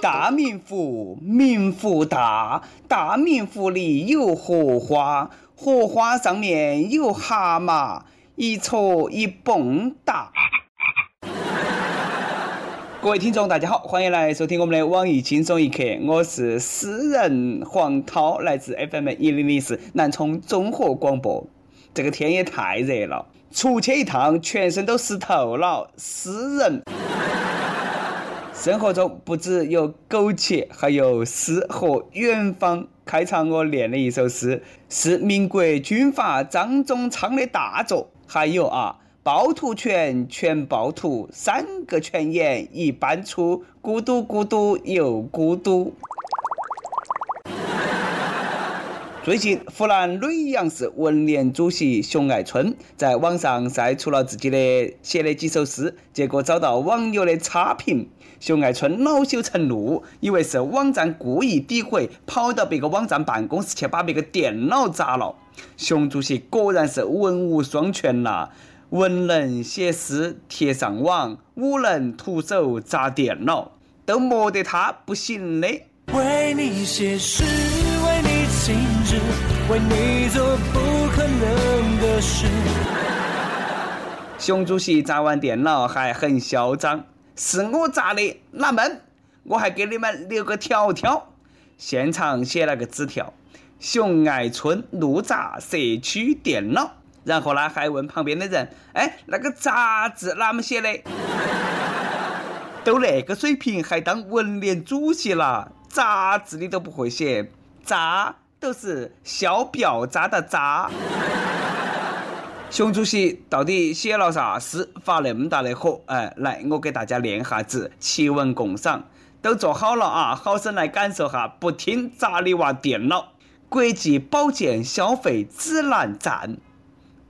大明湖，明湖大，大明湖里有荷花，荷花上面有蛤蟆，一戳一蹦哒。各位听众，大家好，欢迎来收听我们的网易轻松一刻，我是诗人黄涛，来自 FM 一零零四南充综合广播。这个天也太热了，出去一趟，全身都湿透了。诗人，生活中不止有苟且，还有诗和远方。开场我念的一首诗，是民国军阀张宗昌的大作。还有啊。趵突泉，泉趵突，三个泉眼一般粗，咕嘟咕嘟又咕嘟。最近，湖南耒阳市文联主席熊爱春在网上晒出了自己的写的几首诗，结果遭到网友的差评。熊爱春恼羞成怒，以为是网站故意诋毁，跑到别个网站办公室去把别个电脑砸了。熊主席果然是文武双全呐！文能写诗贴上网，武能徒手砸电脑，都没得他不行的。为你写诗，静止，为你做不可能的事。熊主席砸完电脑还很嚣张，是我砸的，纳闷，我还给你们留个条条。现场写了个纸条：熊爱春怒砸社区电脑。然后呢，还问旁边的人：“哎，那个杂字哪么写的？都那个水平，还当文联主席了？杂字你都不会写，砸都是小表渣的渣。”熊主席到底写了啥诗，发那么大的火？哎，来，我给大家念下子，奇文共赏。都坐好了啊，好生来感受下，不听砸你娃电脑。国际保健消费指南站。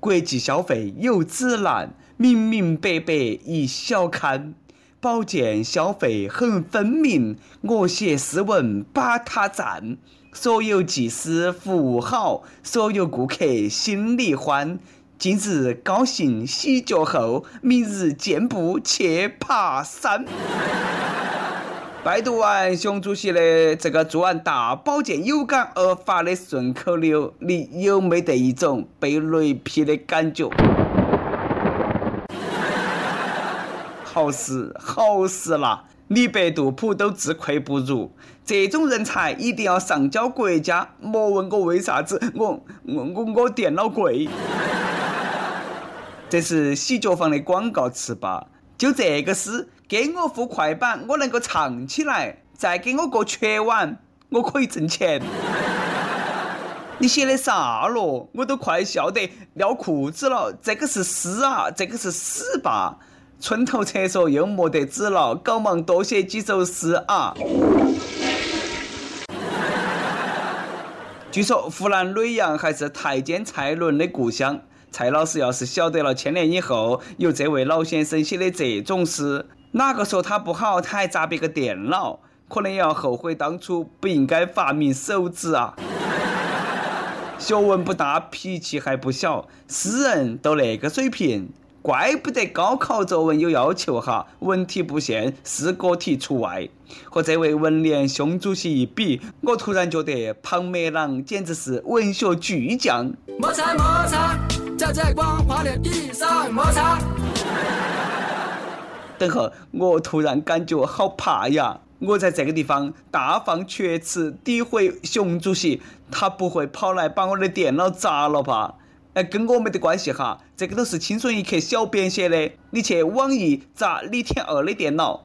国际消费有指南，明明白白一小看，保健消费很分明。我写诗文把它赞，所有技师服务好，所有顾客心里欢。今日高兴洗脚后，明日健步去爬山。拜读完熊主席的这个做完大保健有感而发的顺口溜，你有没得一种被雷劈的感觉？好事好事啦！李白、杜甫都自愧不如，这种人才一定要上交国家。莫问我为啥子，我我我我电脑贵。这是洗脚房的广告词吧？就这个诗。给我副快板，我能够唱起来；再给我个全碗，我可以挣钱。你写的啥咯？我都快笑得尿裤子了。这个是诗啊，这个是屎吧？村头厕所又没得纸了，搞忙多写几首诗啊。据说湖南耒阳还是太监蔡伦的故乡。蔡老师要是晓得了千年以后有这位老先生写的这种诗，哪个说他不好，他还砸别个电脑，可能也要后悔当初不应该发明手指啊！学问不大，脾气还不小，诗人都那个水平，怪不得高考作文有要求哈，文体不限，诗歌题除外。和这位文联熊主席一比，我突然觉得庞麦郎简直是文学巨匠。摩擦摩擦，在这光滑的地上摩擦。等会，我突然感觉好怕呀！我在这个地方大放厥词诋毁熊主席，他不会跑来把我的电脑砸了吧？哎，跟我没得关系哈，这个都是轻松一刻小编写的，你去网易砸李天二的电脑。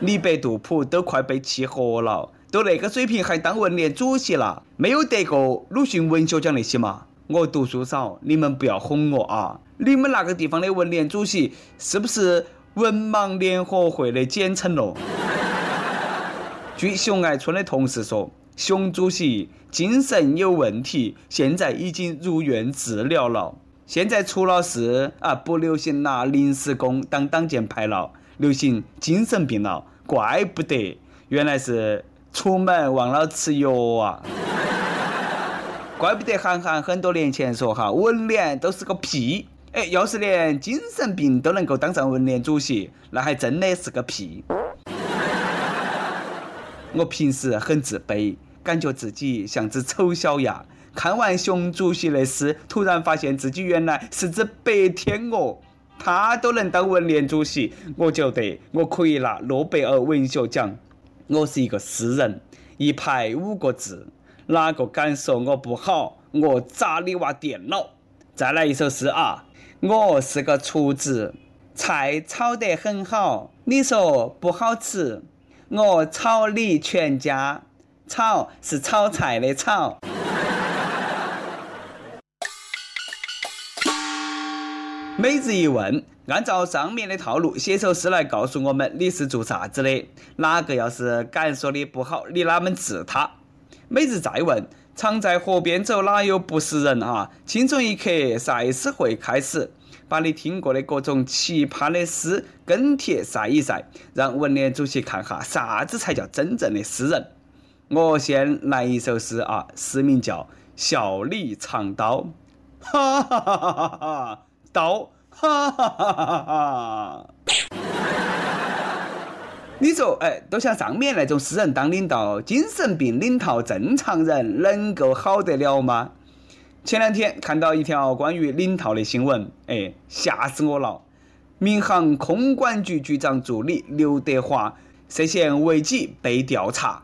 李白、杜甫都快被气活了。都那个水平还当文联主席了？没有得过鲁迅文学奖那些嘛？我读书少，你们不要哄我啊！你们那个地方的文联主席是不是文盲联合会的简称咯？据熊爱春的同事说，熊主席精神有问题，现在已经入院治疗了。现在除了是啊，不流行拿临时工当挡箭牌了，流行精神病了，怪不得，原来是。出门忘了吃药啊！怪不得韩寒很多年前说哈，文联都是个屁。哎，要是连精神病都能够当上文联主席，那还真的是个屁。我平时很自卑，感觉自己像只丑小鸭。看完熊主席的诗，突然发现自己原来是只白天鹅。他都能当文联主席，我觉得我可以拿诺贝尔文学奖。我是一个诗人，一排五个字，哪个敢说我不好，我砸你娃电脑。再来一首诗啊！我是个厨子，菜炒得很好，你说不好吃，我炒你全家。炒是炒菜的炒。每日一问，按照上面的套路写首诗来告诉我们你是做啥子的，哪个要是敢说你不好，你哪门治他？每日再问。常在河边走，哪有不是人啊？轻松一刻赛诗会开始，把你听过的各种奇葩的诗跟帖晒一晒，让文联主席看哈啥子才叫真正的诗人。我先来一首诗啊，诗名叫《笑里藏刀》，哈哈哈哈哈哈，刀，哈哈哈哈哈哈。你说，哎，都像上面那种诗人当领导，精神病领导正常人能够好得了吗？前两天看到一条关于领套的新闻，哎，吓死我了！民航空管局局长助理刘德华涉嫌违纪被调查，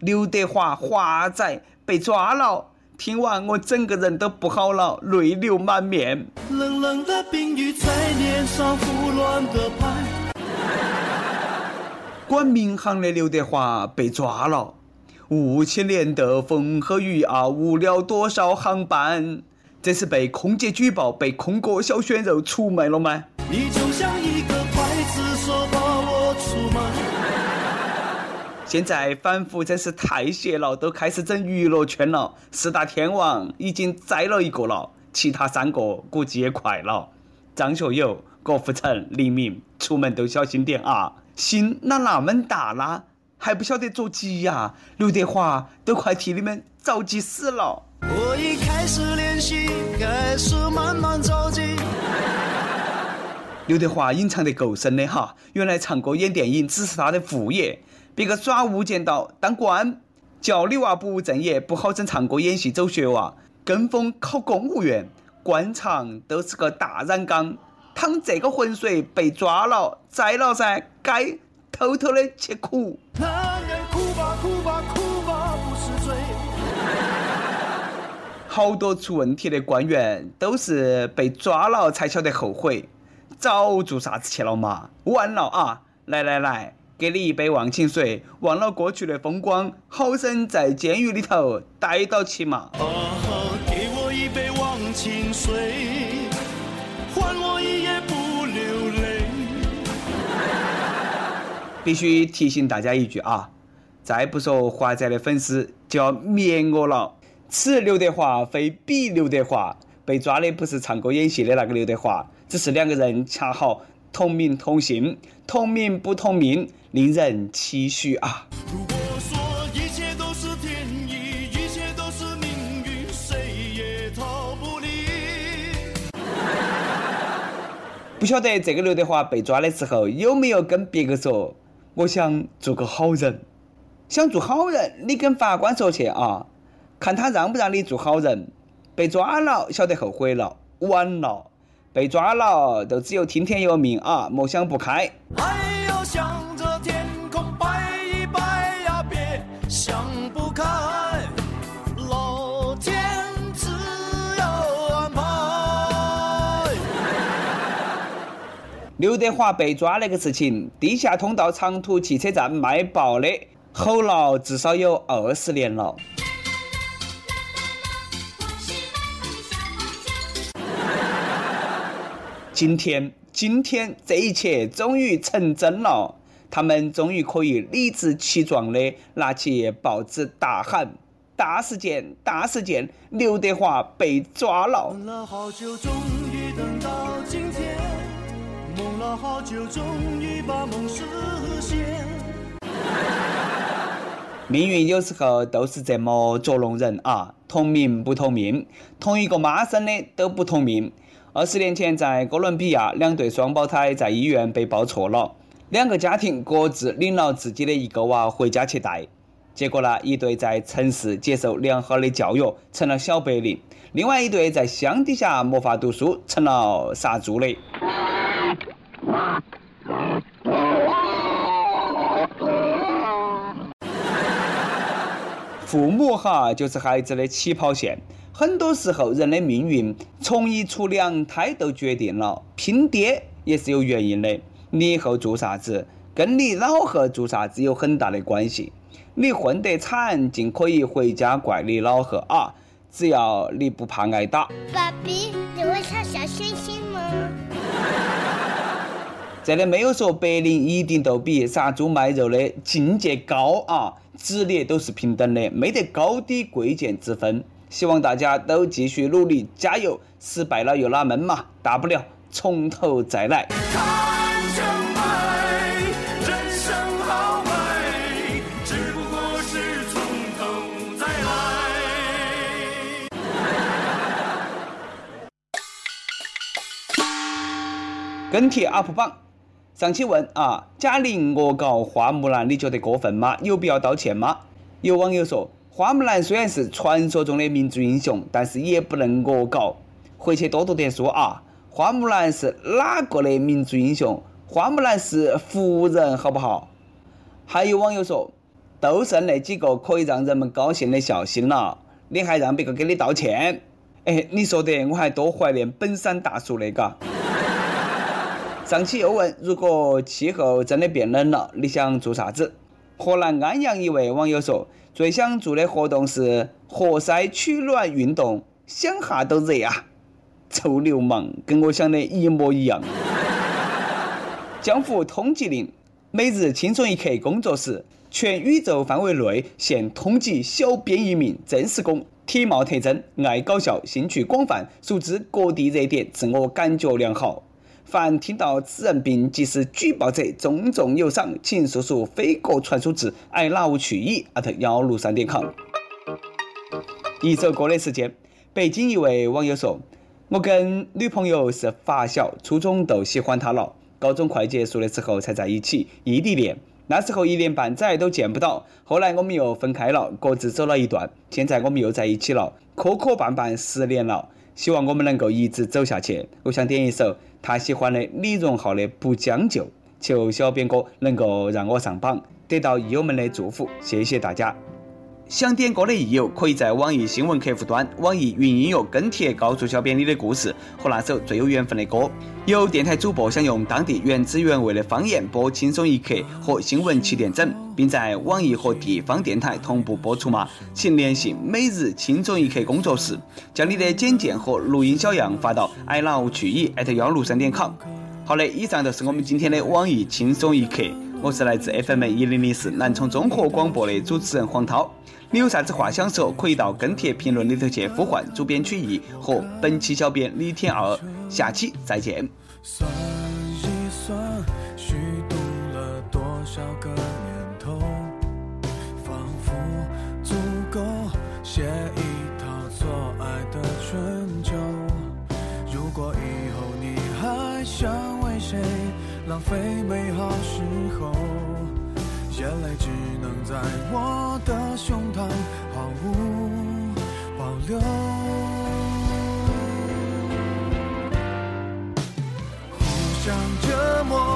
刘德华华仔被抓了，听完我整个人都不好了，泪流满面。冷冷的冰雨在脸上胡乱的拍。管民航的刘德华被抓了，五千年的风和雨啊，误了多少航班？这是被空姐举报，被空哥小鲜肉出卖了吗？你就像一个刽子手把我出卖。现在反腐真是太邪了，都开始整娱乐圈了。四大天王已经栽了一个了，其他三个估计也快了。张学友、郭富城、黎明，出门都小心点啊！心哪那么大啦？还不晓得着急呀？刘德华都快替你们着急死了。我已开始练习，开始慢慢着急。刘德华隐藏得够深的哈，原来唱歌演电影只是他的副业。别个耍无间道当官，叫你娃不务正业，不好整唱歌演戏走穴娃，跟风考公务员，官场都是个大染缸。淌这个浑水被抓了，栽了噻，该偷偷的去哭。好多出问题的官员都是被抓了才晓得后悔，早做啥子去了嘛？晚了啊！来来来，给你一杯忘情水，忘了过去的风光，好生在监狱里头待到起嘛。给我一杯忘情水。必须提醒大家一句啊，再不说华仔的粉丝就要灭我了。此刘德华非彼刘德华，被抓的不是唱歌演戏的那个刘德华，只是两个人恰好同名同姓，同名不同命，令人唏嘘啊。如果说一切都是天意，一切都是命运，谁也逃不离。不晓得这个刘德华被抓的时候有没有跟别个说？我想做个好人，想做好人，你跟法官说去啊，看他让不让你做好人。被抓了，晓得后悔了，晚了，被抓了，就只有听天由命啊，莫想不开。刘德华被抓那个事情，地下通道长途汽车站卖报的，吼了至少有二十年了。今天，今天这一切终于成真了，他们终于可以理直气壮的拿起报纸大喊：“大事件，大事件！刘德华被抓了！”好久，终于把梦实现。命运有时候都是这么捉弄人啊！同名不同命，同一个妈生的都不同命。二十年前在哥伦比亚，两对双胞胎在医院被抱错了，两个家庭各自领了自己的一个娃回家去带。结果呢，一对在城市接受良好的教育，成了小白领；另外一对在乡底下没法读书，成了杀猪的。父母哈，就是孩子的起跑线。很多时候，人的命运从一出两胎都决定了。拼爹也是有原因的，你以后做啥子，跟你老贺做啥子有很大的关系。你混得惨，尽可以回家怪你老贺啊！只要你不怕挨打。爸比，你会唱小星星？这里没有说白领一定都比杀猪卖肉的境界高啊，职业都是平等的，没得高低贵贱之分。希望大家都继续努力，加油！失败了又哪门嘛？大不了从头再来。跟帖 UP 榜，上期问啊，贾玲恶搞花木兰，你觉得过分吗？有必要道歉吗？有网友说，花木兰虽然是传说中的民族英雄，但是也不能恶搞，回去多读点书啊。花木兰是哪个的民族英雄？花木兰是胡人，好不好？还有网友说，都剩那几个可以让人们高兴的笑星了，你还让别个给你道歉？哎，你说的我还多怀念本山大叔的嘎。上期又问，如果气候真的变冷了，你想做啥子？河南安阳一位网友说，最想做的活动是活塞取暖运动，想哈都热啊！臭流氓，跟我想的一模一样。江湖通缉令，每日轻松一刻工作室，全宇宙范围内现通缉小编一名，正式工，体貌特征爱搞笑，兴趣广泛，熟知各地热点，自我感觉良好。凡听到此人并及时举报者，重重有赏，请速速飞鸽传书至爱哪屋去矣特幺六三点 com。一首歌的时间，北京一位网友说：“我跟女朋友是发小，初中都喜欢她了，高中快结束的时候才在一起，异地恋。那时候一年半载都见不到，后来我们又分开了，各自走了一段，现在我们又在一起了，磕磕绊绊十年了。”希望我们能够一直走下去。我想点一首他喜欢的李荣浩的《不将就》，求小编哥能够让我上榜，得到益友们的祝福。谢谢大家。想点歌的益友，可以在网易新闻客户端、网易云音乐跟帖告诉小编你的故事和那首最有缘分的歌。有电台主播想用当地原汁原味的方言播《轻松一刻》和新闻七点整，并在网易和地方电台同步播出吗？请联系每日轻松一刻工作室，将你的简介和录音小样发到 i love 去以幺六三点 com。好的，以上就是我们今天的网易轻松一刻。我是来自 FM 一零零四南充综合广播的主持人黄涛。你有啥子话想说，可以到跟帖评论里头去呼唤主编曲艺和本期小编李天二。下期再见。算一算，虚度了多少个年头，仿佛足够写一套错爱的春秋。如果以后你还想为谁浪费美好时候？眼泪只能在我的胸膛毫无保留，互相折磨。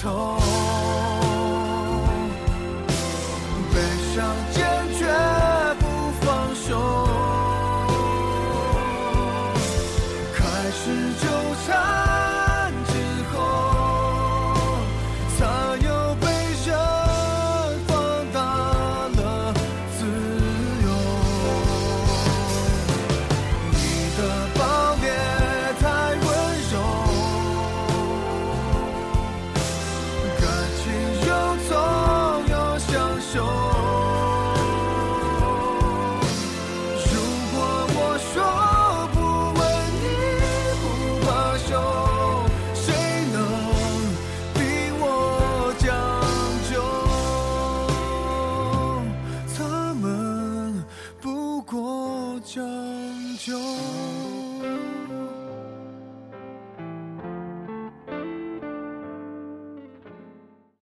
头，